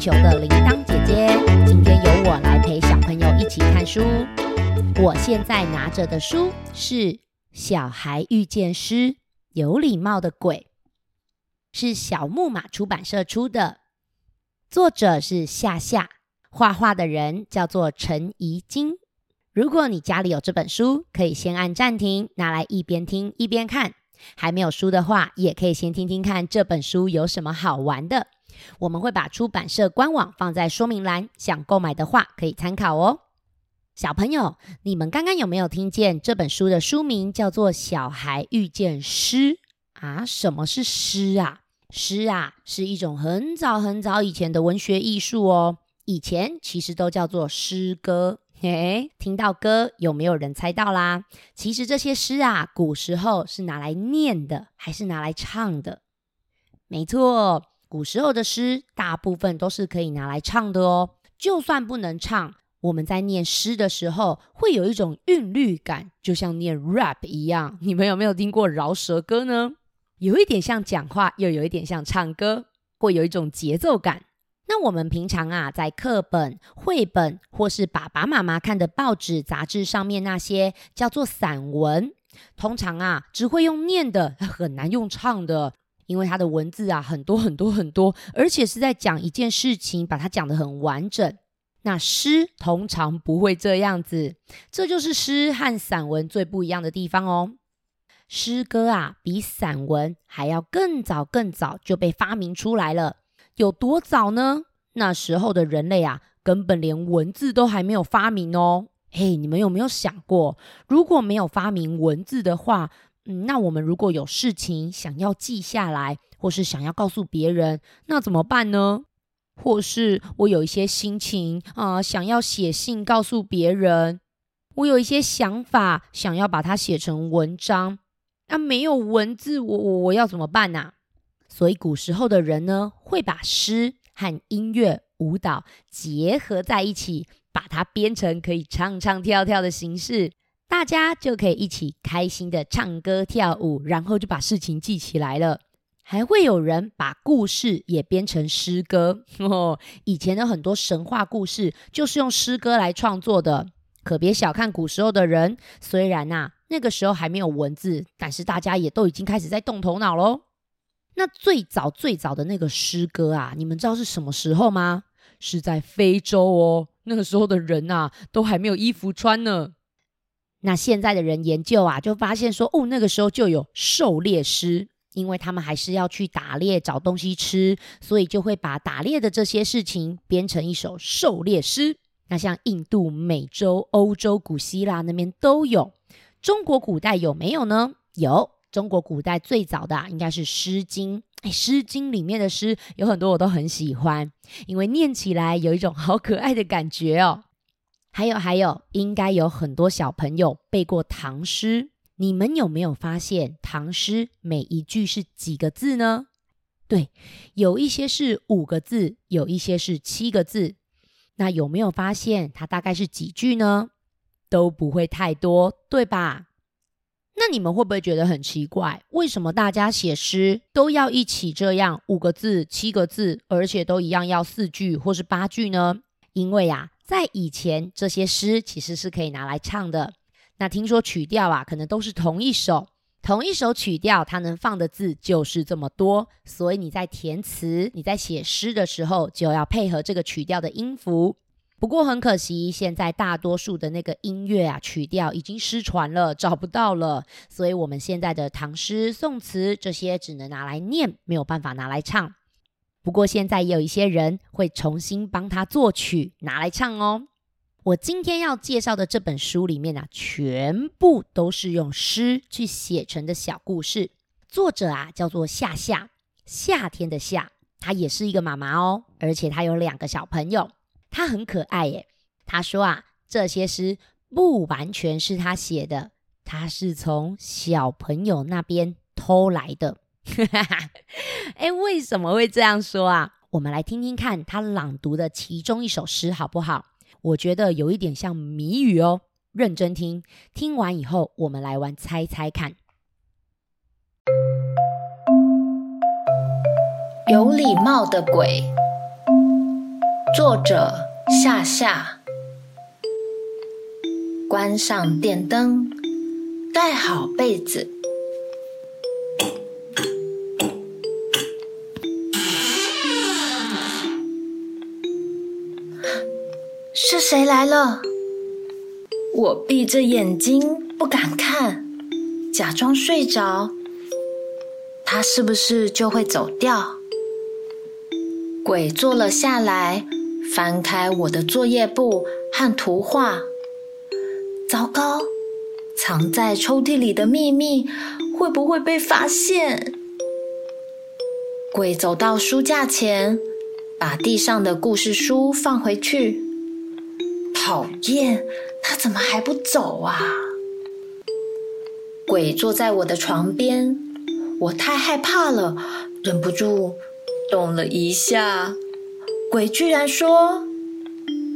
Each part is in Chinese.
球的铃铛姐姐，今天由我来陪小朋友一起看书。我现在拿着的书是《小孩遇见诗：有礼貌的鬼》，是小木马出版社出的，作者是夏夏，画画的人叫做陈怡晶。如果你家里有这本书，可以先按暂停，拿来一边听一边看。还没有书的话，也可以先听听看这本书有什么好玩的。我们会把出版社官网放在说明栏，想购买的话可以参考哦。小朋友，你们刚刚有没有听见这本书的书名叫做《小孩遇见诗》啊？什么是诗啊？诗啊，是一种很早很早以前的文学艺术哦。以前其实都叫做诗歌。嘿，听到歌，有没有人猜到啦？其实这些诗啊，古时候是拿来念的，还是拿来唱的？没错，古时候的诗大部分都是可以拿来唱的哦。就算不能唱，我们在念诗的时候，会有一种韵律感，就像念 rap 一样。你们有没有听过饶舌歌呢？有一点像讲话，又有一点像唱歌，会有一种节奏感。那我们平常啊，在课本、绘本或是爸爸妈妈看的报纸、杂志上面那些叫做散文，通常啊只会用念的，很难用唱的，因为它的文字啊很多很多很多，而且是在讲一件事情，把它讲得很完整。那诗通常不会这样子，这就是诗和散文最不一样的地方哦。诗歌啊，比散文还要更早更早就被发明出来了。有多早呢？那时候的人类啊，根本连文字都还没有发明哦。嘿，你们有没有想过，如果没有发明文字的话，嗯，那我们如果有事情想要记下来，或是想要告诉别人，那怎么办呢？或是我有一些心情啊，想要写信告诉别人，我有一些想法想要把它写成文章，那没有文字，我我我要怎么办呢？所以古时候的人呢，会把诗和音乐、舞蹈结合在一起，把它编成可以唱唱跳跳的形式，大家就可以一起开心的唱歌跳舞，然后就把事情记起来了。还会有人把故事也编成诗歌 哦。以前的很多神话故事就是用诗歌来创作的。可别小看古时候的人，虽然呐那个时候还没有文字，但是大家也都已经开始在动头脑喽。那最早最早的那个诗歌啊，你们知道是什么时候吗？是在非洲哦。那个时候的人啊，都还没有衣服穿呢。那现在的人研究啊，就发现说，哦，那个时候就有狩猎诗，因为他们还是要去打猎找东西吃，所以就会把打猎的这些事情编成一首狩猎诗。那像印度、美洲、欧洲、古希腊那边都有。中国古代有没有呢？有。中国古代最早的啊应该是《诗经》。哎，《诗经》里面的诗有很多我都很喜欢，因为念起来有一种好可爱的感觉哦。还有还有，应该有很多小朋友背过唐诗。你们有没有发现唐诗每一句是几个字呢？对，有一些是五个字，有一些是七个字。那有没有发现它大概是几句呢？都不会太多，对吧？那你们会不会觉得很奇怪？为什么大家写诗都要一起这样五个字、七个字，而且都一样要四句或是八句呢？因为呀，在以前这些诗其实是可以拿来唱的。那听说曲调啊，可能都是同一首，同一首曲调，它能放的字就是这么多。所以你在填词、你在写诗的时候，就要配合这个曲调的音符。不过很可惜，现在大多数的那个音乐啊曲调已经失传了，找不到了。所以，我们现在的唐诗宋词这些只能拿来念，没有办法拿来唱。不过，现在也有一些人会重新帮他作曲，拿来唱哦。我今天要介绍的这本书里面啊，全部都是用诗去写成的小故事。作者啊叫做夏夏，夏天的夏，她也是一个妈妈哦，而且她有两个小朋友。他很可爱耶。他说啊，这些诗不完全是他写的，他是从小朋友那边偷来的。哈 哈哎，为什么会这样说啊？我们来听听看他朗读的其中一首诗好不好？我觉得有一点像谜语哦，认真听。听完以后，我们来玩猜猜看。有礼貌的鬼。作者夏夏。关上电灯，盖好被子。谁来了？我闭着眼睛不敢看，假装睡着。他是不是就会走掉？鬼坐了下来，翻开我的作业簿和图画。糟糕，藏在抽屉里的秘密会不会被发现？鬼走到书架前，把地上的故事书放回去。讨厌，他怎么还不走啊？鬼坐在我的床边，我太害怕了，忍不住动了一下。鬼居然说：“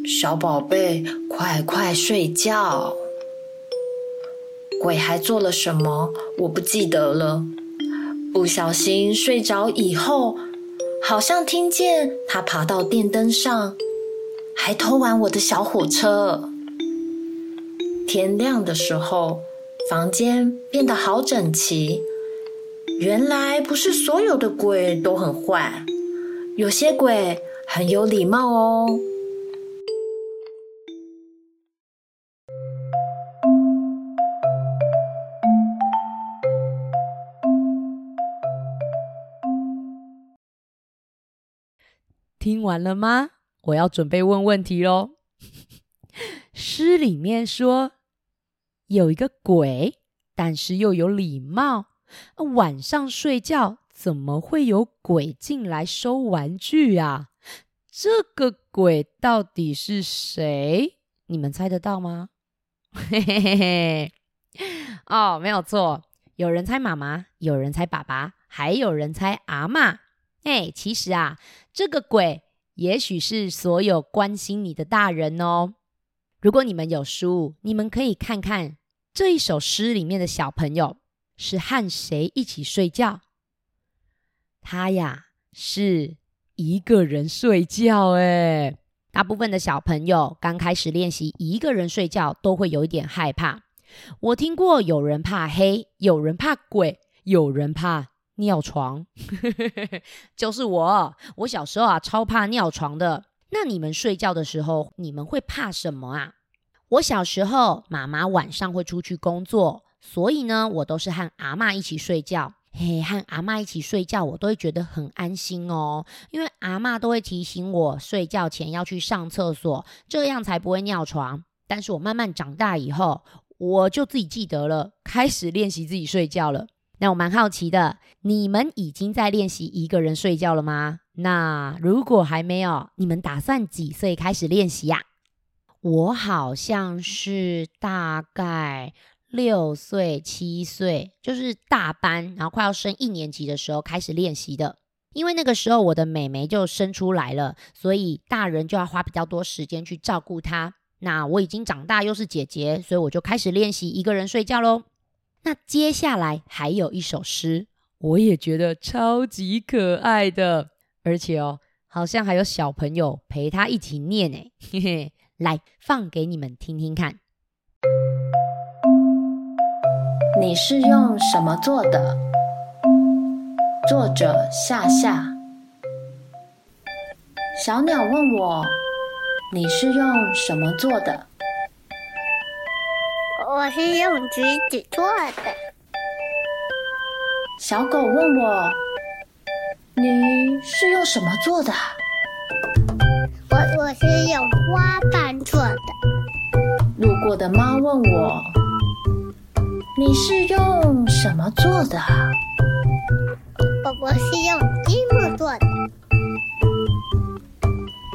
小宝贝，快快睡觉。”鬼还做了什么？我不记得了。不小心睡着以后，好像听见他爬到电灯上。还偷玩我的小火车。天亮的时候，房间变得好整齐。原来不是所有的鬼都很坏，有些鬼很有礼貌哦。听完了吗？我要准备问问题喽。诗里面说有一个鬼，但是又有礼貌。晚上睡觉怎么会有鬼进来收玩具啊？这个鬼到底是谁？你们猜得到吗？嘿嘿嘿嘿。哦，没有错，有人猜妈妈，有人猜爸爸，还有人猜阿妈。哎，其实啊，这个鬼。也许是所有关心你的大人哦。如果你们有书，你们可以看看这一首诗里面的小朋友是和谁一起睡觉。他呀是一个人睡觉。诶，大部分的小朋友刚开始练习一个人睡觉，都会有一点害怕。我听过有人怕黑，有人怕鬼，有人怕。尿床，就是我。我小时候啊，超怕尿床的。那你们睡觉的时候，你们会怕什么啊？我小时候，妈妈晚上会出去工作，所以呢，我都是和阿妈一起睡觉。嘿，和阿妈一起睡觉，我都会觉得很安心哦，因为阿妈都会提醒我睡觉前要去上厕所，这样才不会尿床。但是我慢慢长大以后，我就自己记得了，开始练习自己睡觉了。那我蛮好奇的，你们已经在练习一个人睡觉了吗？那如果还没有，你们打算几岁开始练习呀？我好像是大概六岁、七岁，就是大班，然后快要升一年级的时候开始练习的。因为那个时候我的妹妹就生出来了，所以大人就要花比较多时间去照顾她。那我已经长大，又是姐姐，所以我就开始练习一个人睡觉喽。那接下来还有一首诗，我也觉得超级可爱的，而且哦，好像还有小朋友陪他一起念呢，嘿嘿，来放给你们听听看。你是用什么做的？作者夏夏。小鸟问我：“你是用什么做的？”我是用橘子做的。小狗问我：“你是用什么做的？”我我是用花瓣做的。路过的猫问我：“你是用什么做的？”我我是用积木做的。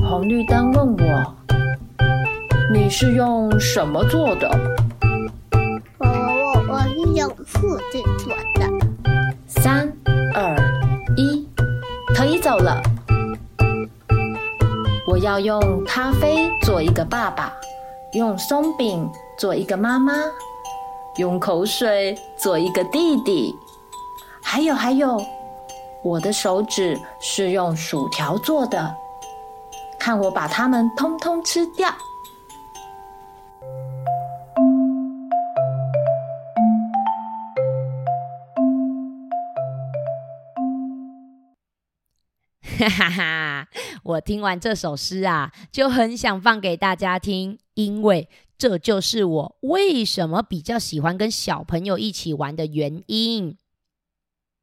红绿灯问我：“你是用什么做的？”用复制做的。三二一，可以走了。我要用咖啡做一个爸爸，用松饼做一个妈妈，用口水做一个弟弟。还有还有，我的手指是用薯条做的。看我把它们通通吃掉！哈哈哈！我听完这首诗啊，就很想放给大家听，因为这就是我为什么比较喜欢跟小朋友一起玩的原因。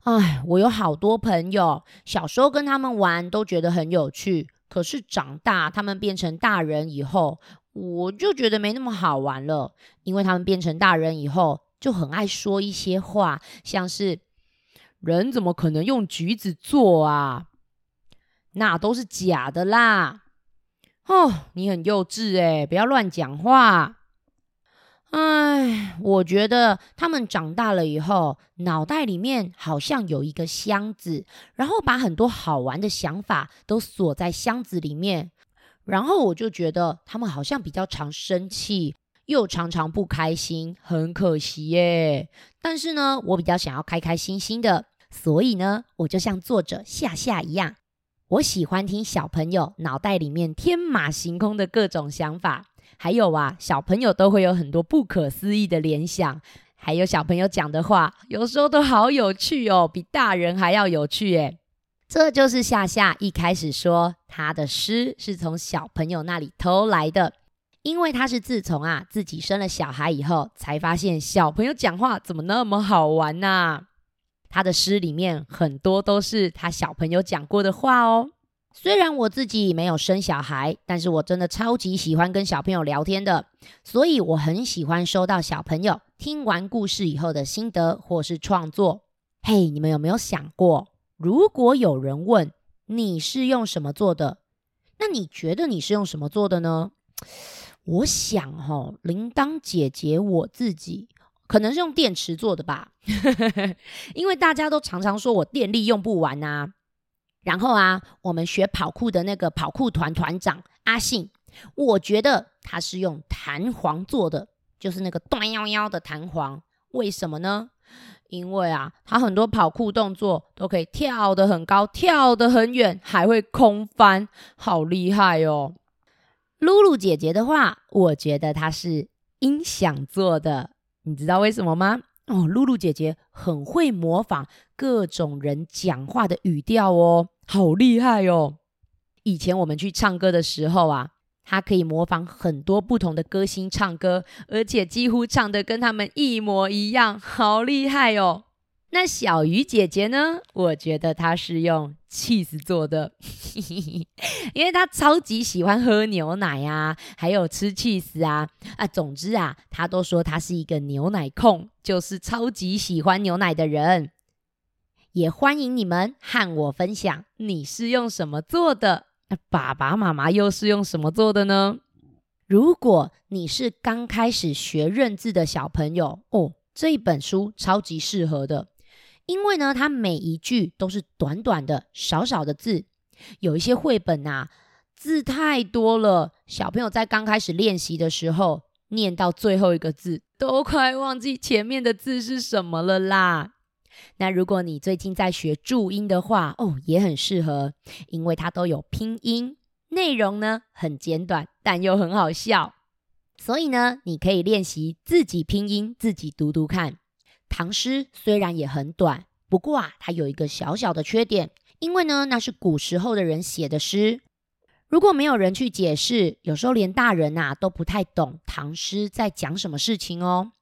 哎，我有好多朋友，小时候跟他们玩都觉得很有趣，可是长大他们变成大人以后，我就觉得没那么好玩了，因为他们变成大人以后就很爱说一些话，像是“人怎么可能用橘子做啊？”那都是假的啦！哦，你很幼稚哎，不要乱讲话。哎，我觉得他们长大了以后，脑袋里面好像有一个箱子，然后把很多好玩的想法都锁在箱子里面。然后我就觉得他们好像比较常生气，又常常不开心，很可惜耶。但是呢，我比较想要开开心心的，所以呢，我就像作者夏夏一样。我喜欢听小朋友脑袋里面天马行空的各种想法，还有啊，小朋友都会有很多不可思议的联想，还有小朋友讲的话，有时候都好有趣哦，比大人还要有趣诶。这就是夏夏一开始说他的诗是从小朋友那里偷来的，因为他是自从啊自己生了小孩以后，才发现小朋友讲话怎么那么好玩呐。他的诗里面很多都是他小朋友讲过的话哦。虽然我自己没有生小孩，但是我真的超级喜欢跟小朋友聊天的，所以我很喜欢收到小朋友听完故事以后的心得或是创作。嘿，你们有没有想过，如果有人问你是用什么做的，那你觉得你是用什么做的呢？我想哈，铃铛姐姐我自己。可能是用电池做的吧，因为大家都常常说我电力用不完啊。然后啊，我们学跑酷的那个跑酷团团长阿信，我觉得他是用弹簧做的，就是那个断腰腰的弹簧。为什么呢？因为啊，他很多跑酷动作都可以跳得很高，跳得很远，还会空翻，好厉害哦。露露姐姐的话，我觉得她是音响做的。你知道为什么吗？哦，露露姐姐很会模仿各种人讲话的语调哦，好厉害哦！以前我们去唱歌的时候啊，她可以模仿很多不同的歌星唱歌，而且几乎唱的跟他们一模一样，好厉害哦！那小鱼姐姐呢？我觉得她是用 cheese 做的，因为她超级喜欢喝牛奶呀，还有吃 cheese 啊啊！总之啊，她都说她是一个牛奶控，就是超级喜欢牛奶的人。也欢迎你们和我分享，你是用什么做的？那爸爸妈妈又是用什么做的呢？如果你是刚开始学认字的小朋友哦，这一本书超级适合的。因为呢，它每一句都是短短的、少少的字，有一些绘本呐，字太多了，小朋友在刚开始练习的时候，念到最后一个字，都快忘记前面的字是什么了啦。那如果你最近在学注音的话，哦，也很适合，因为它都有拼音，内容呢很简短，但又很好笑，所以呢，你可以练习自己拼音，自己读读看。唐诗虽然也很短，不过啊，它有一个小小的缺点，因为呢，那是古时候的人写的诗，如果没有人去解释，有时候连大人呐都不太懂唐诗在讲什么事情哦。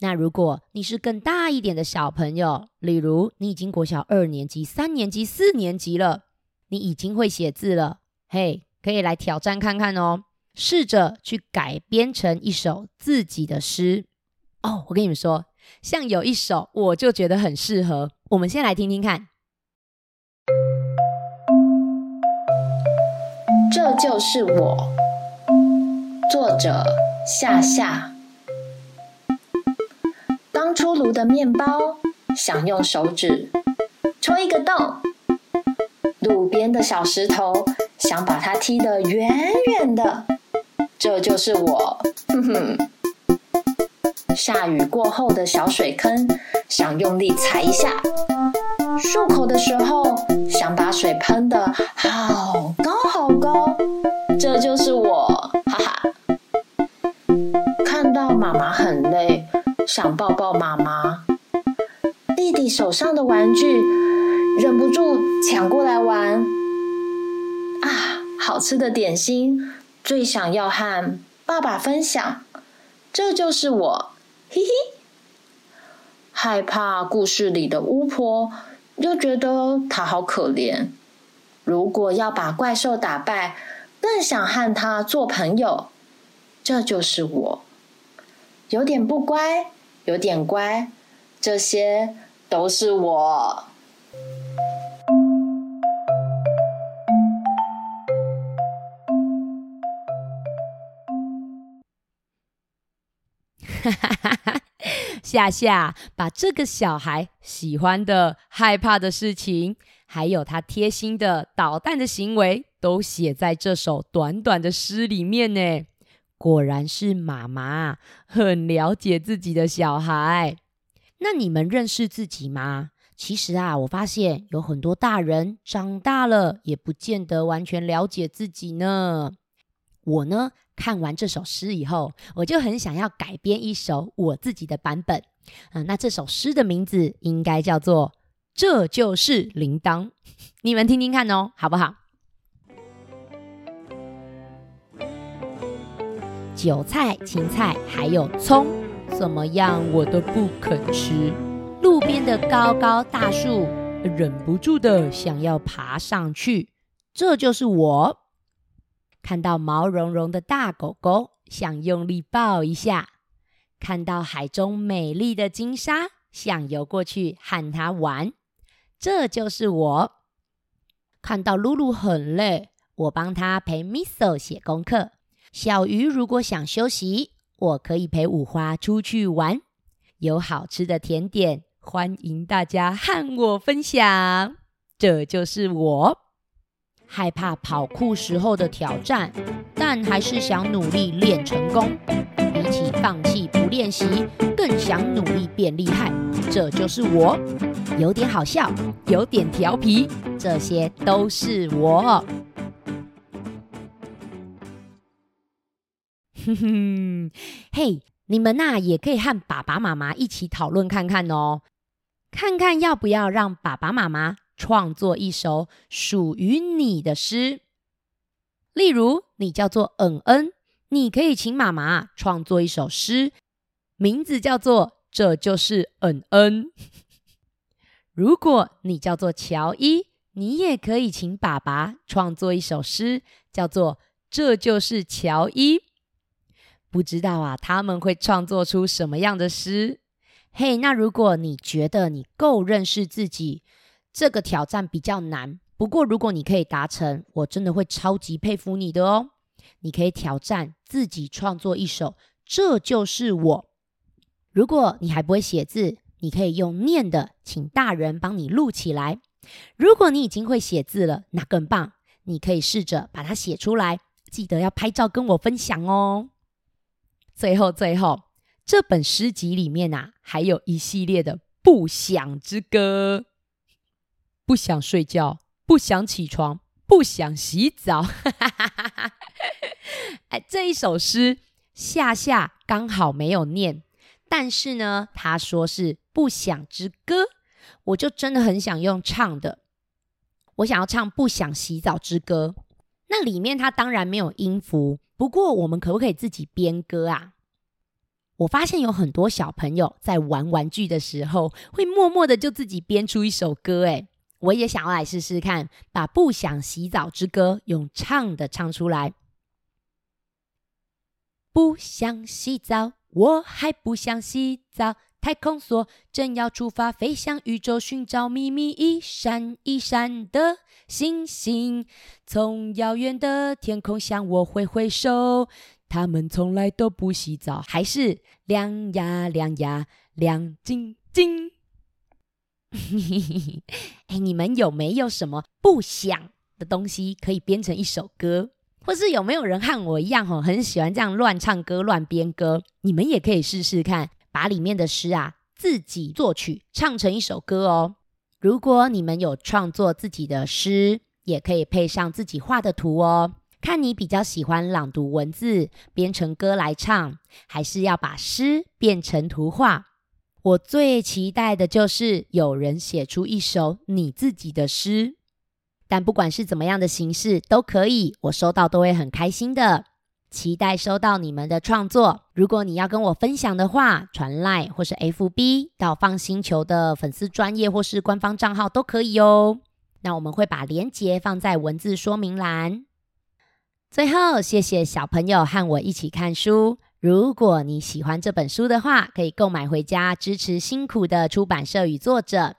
那如果你是更大一点的小朋友，例如你已经国小二年级、三年级、四年级了，你已经会写字了，嘿，可以来挑战看看哦，试着去改编成一首自己的诗哦。我跟你们说。像有一首，我就觉得很适合。我们先来听听看。这就是我，作者夏夏。刚出炉的面包，想用手指戳一个洞。路边的小石头，想把它踢得远远的。这就是我，哼哼。下雨过后的小水坑想用力踩一下。漱口的时候想把水喷的好高好高这就是我哈哈。看到妈妈很累想抱抱妈妈。弟弟手上的玩具忍不住抢过来玩。啊好吃的点心最想要和爸爸分享这就是我嘿嘿。害怕故事里的巫婆，又觉得她好可怜。如果要把怪兽打败，更想和她做朋友。这就是我，有点不乖，有点乖，这些都是我。夏夏把这个小孩喜欢的、害怕的事情，还有他贴心的捣蛋的行为，都写在这首短短的诗里面呢。果然是妈妈很了解自己的小孩。那你们认识自己吗？其实啊，我发现有很多大人长大了，也不见得完全了解自己呢。我呢？看完这首诗以后，我就很想要改编一首我自己的版本。啊，那这首诗的名字应该叫做《这就是铃铛》，你们听听看哦，好不好？韭菜、芹菜还有葱，怎么样我都不肯吃。路边的高高大树，忍不住的想要爬上去。这就是我。看到毛茸茸的大狗狗，想用力抱一下；看到海中美丽的金鲨，想游过去和它玩。这就是我。看到露露很累，我帮她陪 Miso 写功课。小鱼如果想休息，我可以陪五花出去玩。有好吃的甜点，欢迎大家和我分享。这就是我。害怕跑酷时候的挑战，但还是想努力练成功。比起放弃不练习，更想努力变厉害。这就是我，有点好笑，有点调皮，这些都是我。哼哼，嘿，你们呐也可以和爸爸妈妈一起讨论看看哦，看看要不要让爸爸妈妈。创作一首属于你的诗，例如你叫做嗯恩，你可以请妈妈创作一首诗，名字叫做《这就是嗯恩》。如果你叫做乔伊，你也可以请爸爸创作一首诗，叫做《这就是乔伊》。不知道啊，他们会创作出什么样的诗？嘿，那如果你觉得你够认识自己。这个挑战比较难，不过如果你可以达成，我真的会超级佩服你的哦。你可以挑战自己创作一首《这就是我》。如果你还不会写字，你可以用念的，请大人帮你录起来。如果你已经会写字了，那更棒，你可以试着把它写出来，记得要拍照跟我分享哦。最后，最后，这本诗集里面啊，还有一系列的不想之歌。不想睡觉，不想起床，不想洗澡。哎，这一首诗夏夏刚好没有念，但是呢，他说是不想之歌，我就真的很想用唱的。我想要唱不想洗澡之歌，那里面它当然没有音符，不过我们可不可以自己编歌啊？我发现有很多小朋友在玩玩具的时候，会默默的就自己编出一首歌，哎。我也想要来试试看，把《不想洗澡之歌》用唱的唱出来。不想洗澡，我还不想洗澡。太空梭正要出发，飞向宇宙寻找秘密。一闪一闪的星星，从遥远的天空向我挥挥手。他们从来都不洗澡，还是亮呀亮呀亮晶晶。哎，你们有没有什么不想的东西可以编成一首歌？或是有没有人和我一样，吼，很喜欢这样乱唱歌、乱编歌？你们也可以试试看，把里面的诗啊自己作曲，唱成一首歌哦。如果你们有创作自己的诗，也可以配上自己画的图哦，看你比较喜欢朗读文字，编成歌来唱，还是要把诗变成图画。我最期待的就是有人写出一首你自己的诗。但不管是怎么样的形式都可以，我收到都会很开心的。期待收到你们的创作。如果你要跟我分享的话，传赖或是 FB 到放星球的粉丝专业或是官方账号都可以哦。那我们会把链接放在文字说明栏。最后，谢谢小朋友和我一起看书。如果你喜欢这本书的话，可以购买回家支持辛苦的出版社与作者。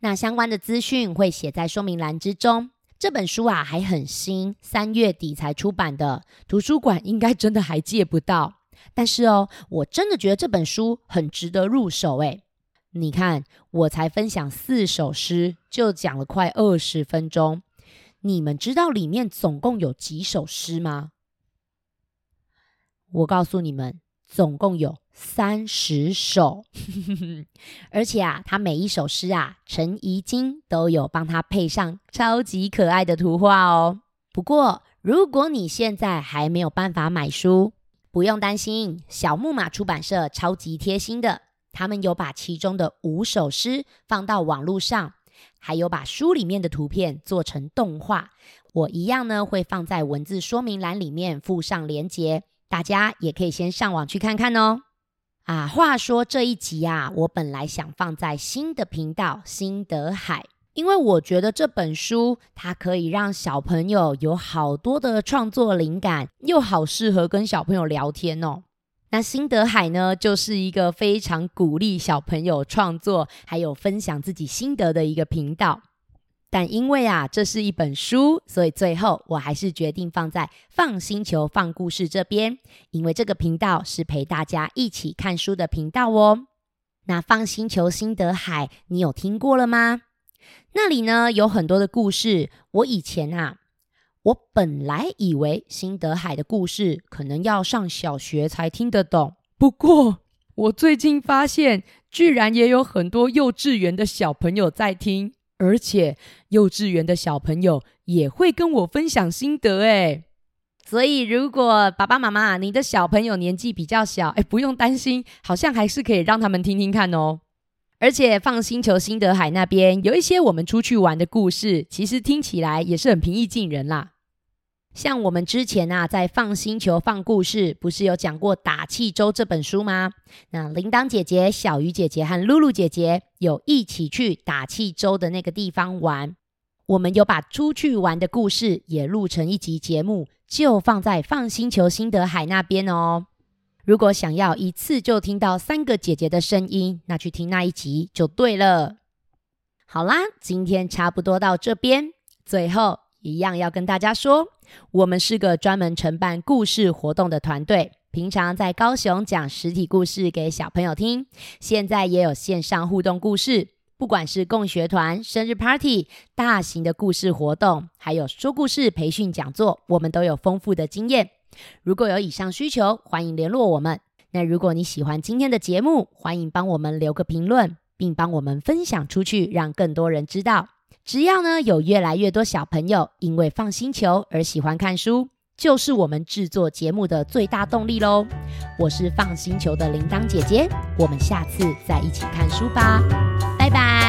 那相关的资讯会写在说明栏之中。这本书啊还很新，三月底才出版的，图书馆应该真的还借不到。但是哦，我真的觉得这本书很值得入手诶。你看，我才分享四首诗，就讲了快二十分钟。你们知道里面总共有几首诗吗？我告诉你们，总共有三十首。而且啊，他每一首诗啊，陈怡金都有帮他配上超级可爱的图画哦。不过，如果你现在还没有办法买书，不用担心，小木马出版社超级贴心的。他们有把其中的五首诗放到网络上，还有把书里面的图片做成动画。我一样呢，会放在文字说明栏里面附上连接，大家也可以先上网去看看哦。啊，话说这一集啊，我本来想放在新的频道新德海，因为我觉得这本书它可以让小朋友有好多的创作灵感，又好适合跟小朋友聊天哦。那新德海呢，就是一个非常鼓励小朋友创作，还有分享自己心得的一个频道。但因为啊，这是一本书，所以最后我还是决定放在放星球放故事这边，因为这个频道是陪大家一起看书的频道哦。那放星球新德海，你有听过了吗？那里呢有很多的故事，我以前啊。我本来以为辛德海的故事可能要上小学才听得懂，不过我最近发现，居然也有很多幼稚园的小朋友在听，而且幼稚园的小朋友也会跟我分享心得诶所以如果爸爸妈妈你的小朋友年纪比较小，哎，不用担心，好像还是可以让他们听听看哦。而且放星球新德海那边有一些我们出去玩的故事，其实听起来也是很平易近人啦。像我们之前啊，在放星球放故事，不是有讲过《打气周》这本书吗？那铃铛姐姐、小鱼姐姐和露露姐姐有一起去打气周的那个地方玩。我们有把出去玩的故事也录成一集节目，就放在放星球新德海那边哦。如果想要一次就听到三个姐姐的声音，那去听那一集就对了。好啦，今天差不多到这边，最后一样要跟大家说。我们是个专门承办故事活动的团队，平常在高雄讲实体故事给小朋友听，现在也有线上互动故事。不管是共学团、生日 party、大型的故事活动，还有说故事培训讲座，我们都有丰富的经验。如果有以上需求，欢迎联络我们。那如果你喜欢今天的节目，欢迎帮我们留个评论，并帮我们分享出去，让更多人知道。只要呢有越来越多小朋友因为放星球而喜欢看书，就是我们制作节目的最大动力喽。我是放星球的铃铛姐姐，我们下次再一起看书吧，拜拜。